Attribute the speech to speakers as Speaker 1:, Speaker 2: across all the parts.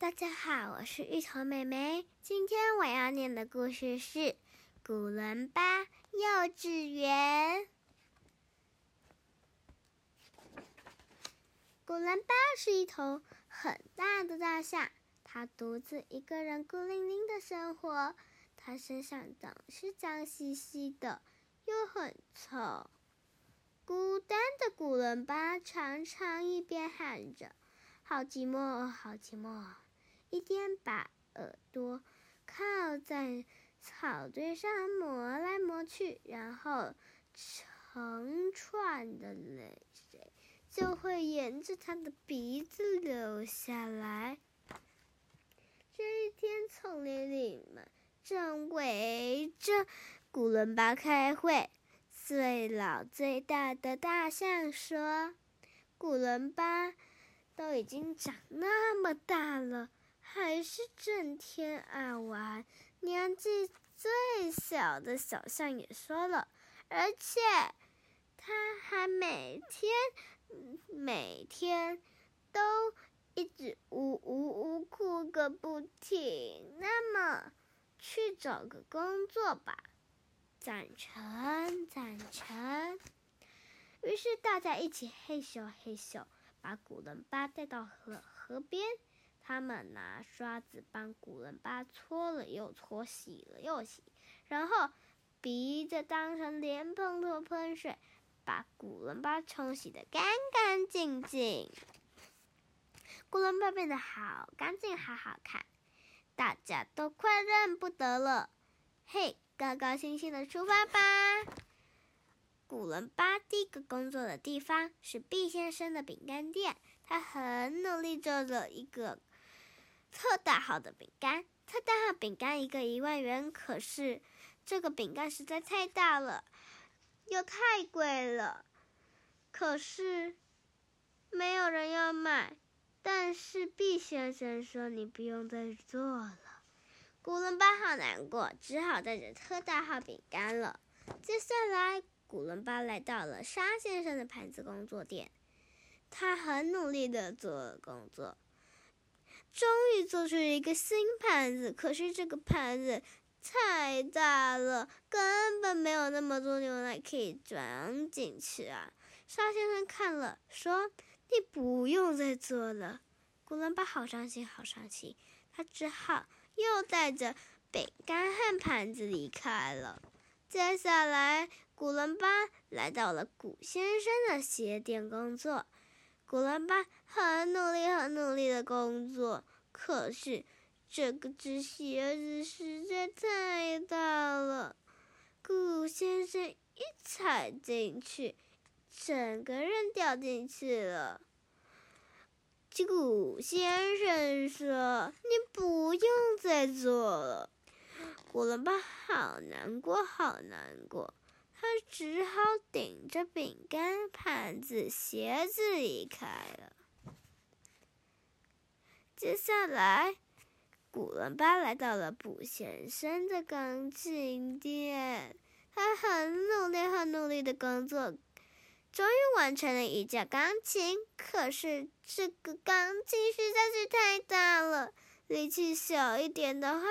Speaker 1: 大家好，我是芋头妹妹。今天我要念的故事是《古伦巴幼稚园》。古伦巴是一头很大的大象，它独自一个人孤零零的生活。它身上总是脏兮兮的，又很臭。孤单的古伦巴常常一边喊着“好寂寞，好寂寞”，一边把耳朵靠在草堆上磨来磨去，然后成串的泪水就会沿着他的鼻子流下来。这一天，丛林里们正围着古伦巴开会。最老最大的大象说：“古伦巴都已经长那么大了，还是整天爱玩。”年纪最小的小象也说了：“而且他还每天每天都一直呜呜呜哭个不停。”那么，去找个工作吧。赞成，赞成。于是大家一起嘿咻嘿咻，把古伦巴带到河河边。他们拿刷子帮古伦巴搓了又搓，洗了又洗，然后鼻子当成莲蓬头喷水，把古伦巴冲洗的干干净净。古伦巴变得好干净，好好看，大家都快认不得了。嘿！高高兴兴的出发吧！古伦巴第一个工作的地方是毕先生的饼干店，他很努力做了一个特大号的饼干。特大号饼干一个一万元，可是这个饼干实在太大了，又太贵了，可是没有人要买。但是毕先生说：“你不用再做了。”古伦巴好难过，只好带着特大号饼干了。接下来，古伦巴来到了沙先生的盘子工作店，他很努力的做工作，终于做出了一个新盘子。可是这个盘子太大了，根本没有那么多牛奶可以装进去啊！沙先生看了，说：“你不用再做了。”古伦巴好伤心，好伤心，他只好。又带着饼干和盘子离开了。接下来，古伦巴来到了古先生的鞋店工作。古兰巴很努力、很努力的工作，可是这个只鞋子实在太大了。古先生一踩进去，整个人掉进去了。古先生说：“你不用再做了。”古兰巴好难过，好难过，他只好顶着饼干、盘子、鞋子离开了。接下来，古伦巴来到了卜先生的钢琴店，他很努力、很努力的工作。终于完成了一架钢琴，可是这个钢琴实在是太大了，力气小一点的话，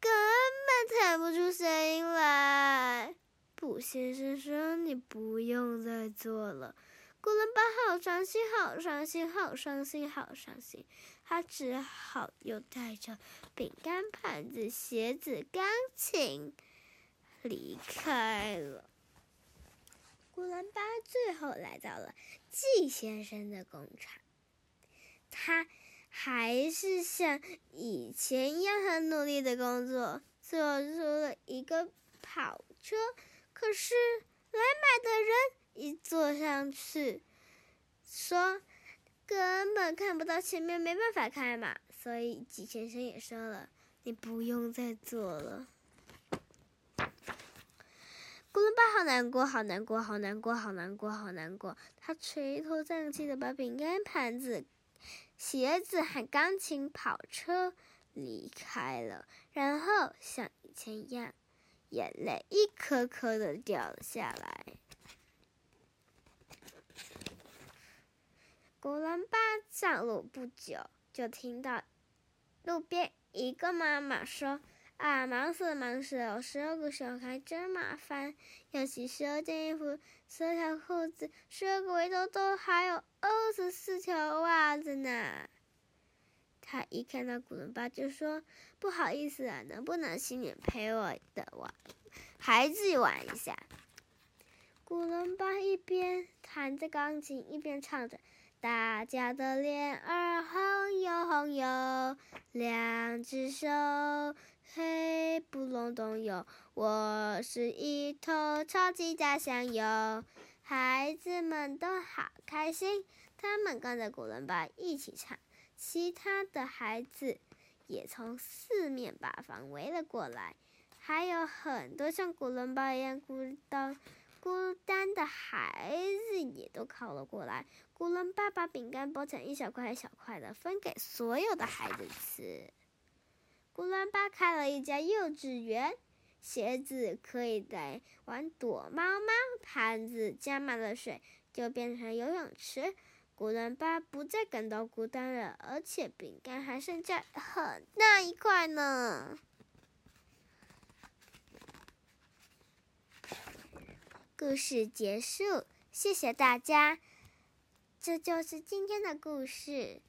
Speaker 1: 根本弹不出声音来。卜先生说：“你不用再做了。”古伦巴好伤心，好伤心，好伤心，好伤心。他只好又带着饼干、盘子、鞋子、钢琴离开了。古伦巴最后来到了季先生的工厂，他还是像以前一样很努力的工作，做出了一个跑车。可是来买的人一坐上去，说根本看不到前面，没办法开嘛。所以季先生也说了：“你不用再做了。”古伦巴好难过，好难过，好难过，好难过，好难过。他垂头丧气的把饼干、盘子、鞋子和钢琴、跑车离开了，然后像以前一样，眼泪一颗颗的掉了下来。古伦巴上路不久，就听到路边一个妈妈说：“啊，忙死了，忙死了！十二个小孩真麻烦，要洗十二件衣服，十二条裤子，十二个围兜兜，还有二十四条袜子呢。”他一看到古伦巴就说：“不好意思啊，能不能请你陪我的玩孩子玩一下？”古伦巴一边弹着钢琴，一边唱着。大家的脸儿红又红哟，两只手黑不隆咚哟，我是一头超级大象哟。孩子们都好开心，他们跟着古伦巴一起唱，其他的孩子也从四面八方围了过来，还有很多像古伦巴一样孤单。孤单的孩子也都靠了过来。古伦巴把饼干剥成一小块一小块的，分给所有的孩子吃。古伦巴开了一家幼稚园，鞋子可以在玩躲猫猫，盘子加满了水就变成游泳池。古人巴不再感到孤单了，而且饼干还剩下很大一块呢。故事结束，谢谢大家。这就是今天的故事。